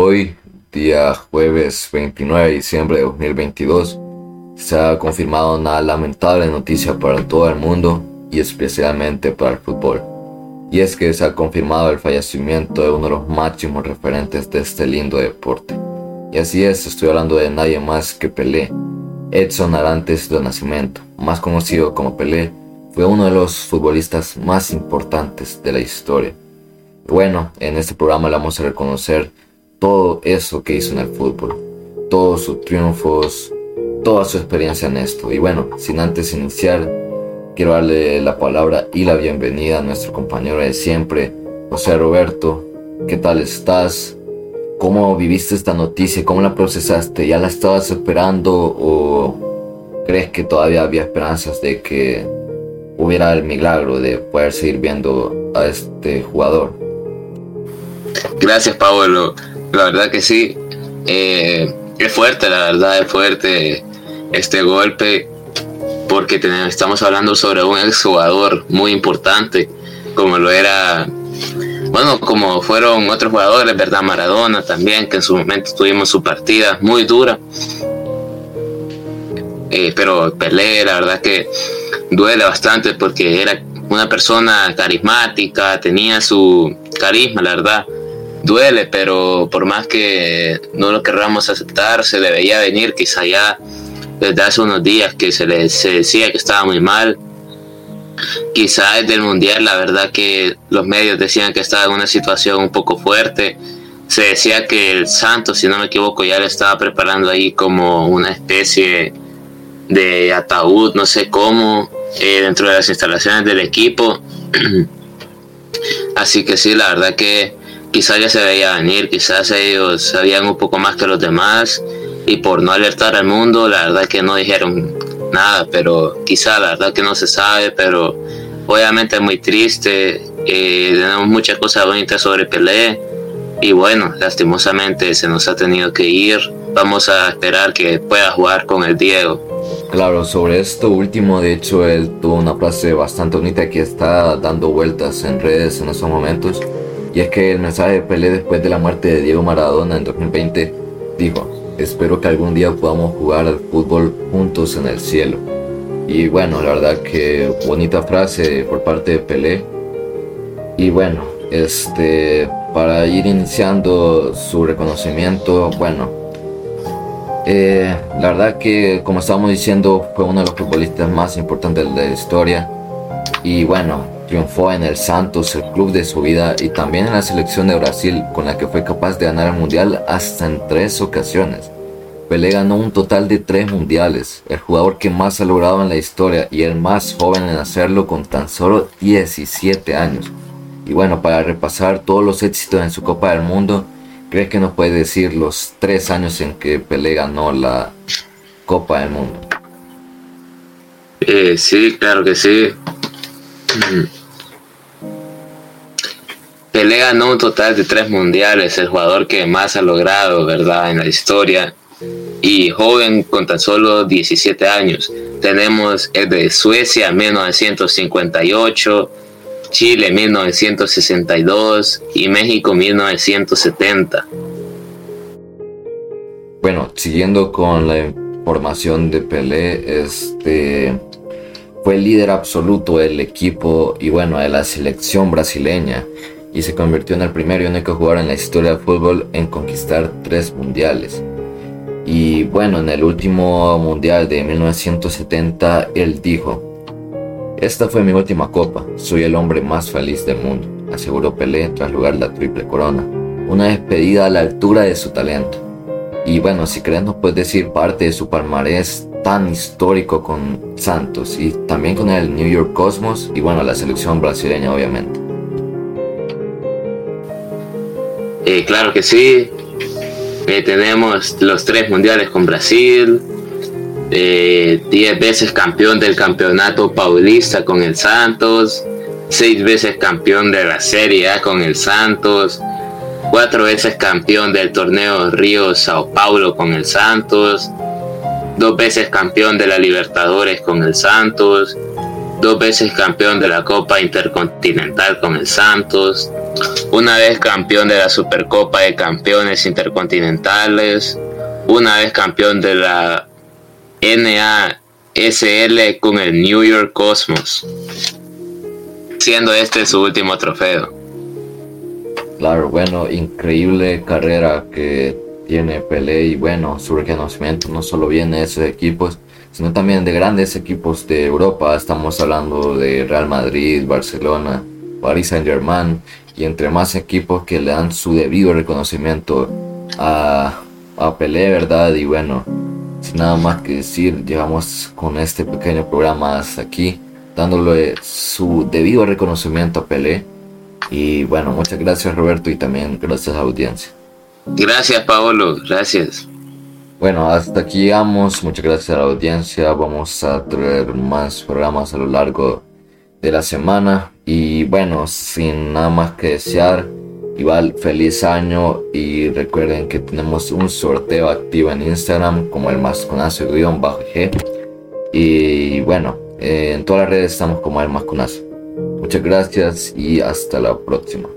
Hoy, día jueves 29 de diciembre de 2022, se ha confirmado una lamentable noticia para todo el mundo y especialmente para el fútbol. Y es que se ha confirmado el fallecimiento de uno de los máximos referentes de este lindo deporte. Y así es, estoy hablando de nadie más que Pelé. Edson Arantes de Nacimiento, más conocido como Pelé, fue uno de los futbolistas más importantes de la historia. Bueno, en este programa le vamos a reconocer todo eso que hizo en el fútbol, todos sus triunfos, toda su experiencia en esto. Y bueno, sin antes iniciar, quiero darle la palabra y la bienvenida a nuestro compañero de siempre, José Roberto. ¿Qué tal estás? ¿Cómo viviste esta noticia? ¿Cómo la procesaste? ¿Ya la estabas esperando o crees que todavía había esperanzas de que hubiera el milagro de poder seguir viendo a este jugador? Gracias, Pablo. La verdad que sí. Eh, es fuerte, la verdad, es fuerte este golpe porque estamos hablando sobre un exjugador muy importante como lo era, bueno, como fueron otros jugadores, ¿verdad? Maradona también, que en su momento tuvimos su partida muy dura. Eh, pero Pelé, la verdad que duele bastante porque era una persona carismática, tenía su carisma, la verdad duele, pero por más que no lo querramos aceptar, se le veía venir quizá ya desde hace unos días que se le decía que estaba muy mal. Quizá desde el mundial, la verdad que los medios decían que estaba en una situación un poco fuerte. Se decía que el Santos, si no me equivoco, ya le estaba preparando ahí como una especie de ataúd, no sé cómo, eh, dentro de las instalaciones del equipo. Así que sí, la verdad que quizás ya se veía venir, quizás ellos sabían un poco más que los demás y por no alertar al mundo, la verdad que no dijeron nada, pero quizá la verdad que no se sabe, pero obviamente es muy triste, eh, tenemos muchas cosas bonitas sobre Pelé y bueno, lastimosamente se nos ha tenido que ir, vamos a esperar que pueda jugar con el Diego. Claro, sobre esto último, de hecho, él tuvo una frase bastante bonita que está dando vueltas en redes en estos momentos y es que el mensaje de Pelé después de la muerte de Diego Maradona en 2020 dijo, espero que algún día podamos jugar al fútbol juntos en el cielo. Y bueno, la verdad que bonita frase por parte de Pelé. Y bueno, este, para ir iniciando su reconocimiento, bueno, eh, la verdad que como estábamos diciendo fue uno de los futbolistas más importantes de la historia. Y bueno, Triunfó en el Santos, el club de su vida, y también en la selección de Brasil, con la que fue capaz de ganar el Mundial hasta en tres ocasiones. Pelé ganó un total de tres mundiales, el jugador que más ha logrado en la historia y el más joven en hacerlo con tan solo 17 años. Y bueno, para repasar todos los éxitos en su Copa del Mundo, ¿crees que nos puede decir los tres años en que Pelé ganó la Copa del Mundo? Eh, sí, claro que sí. Pelé ganó un total de tres mundiales, el jugador que más ha logrado, ¿verdad?, en la historia. Y joven con tan solo 17 años. Tenemos el de Suecia 1958, Chile 1962 y México 1970. Bueno, siguiendo con la información de Pelé, este fue el líder absoluto del equipo y bueno, de la selección brasileña y se convirtió en el primer y único jugador en la historia del fútbol en conquistar tres mundiales. Y bueno, en el último mundial de 1970 él dijo, esta fue mi última copa, soy el hombre más feliz del mundo, aseguró Pelé tras lograr la triple corona, una despedida a la altura de su talento. Y bueno, si crees nos puedes decir parte de su palmarés tan histórico con Santos y también con el New York Cosmos y bueno, la selección brasileña obviamente. Eh, claro que sí. Eh, tenemos los tres mundiales con Brasil. Eh, diez veces campeón del campeonato paulista con el Santos. Seis veces campeón de la Serie A con el Santos. Cuatro veces campeón del torneo Río Sao Paulo con el Santos. Dos veces campeón de la Libertadores con el Santos. Dos veces campeón de la Copa Intercontinental con el Santos una vez campeón de la Supercopa de Campeones Intercontinentales, una vez campeón de la NASL con el New York Cosmos, siendo este su último trofeo. Claro, bueno, increíble carrera que tiene Pelé y bueno, su reconocimiento no solo viene de esos equipos, sino también de grandes equipos de Europa. Estamos hablando de Real Madrid, Barcelona, Paris Saint Germain y entre más equipos que le dan su debido reconocimiento a, a Pelé, ¿verdad? Y bueno, sin nada más que decir, llegamos con este pequeño programa hasta aquí, dándole su debido reconocimiento a Pelé. Y bueno, muchas gracias Roberto y también gracias a la audiencia. Gracias Paolo, gracias. Bueno, hasta aquí llegamos. Muchas gracias a la audiencia. Vamos a traer más programas a lo largo de la semana. Y bueno, sin nada más que desear, igual feliz año. Y recuerden que tenemos un sorteo activo en Instagram como el masconazo-g. Y bueno, en todas las redes estamos como el masconazo. Muchas gracias y hasta la próxima.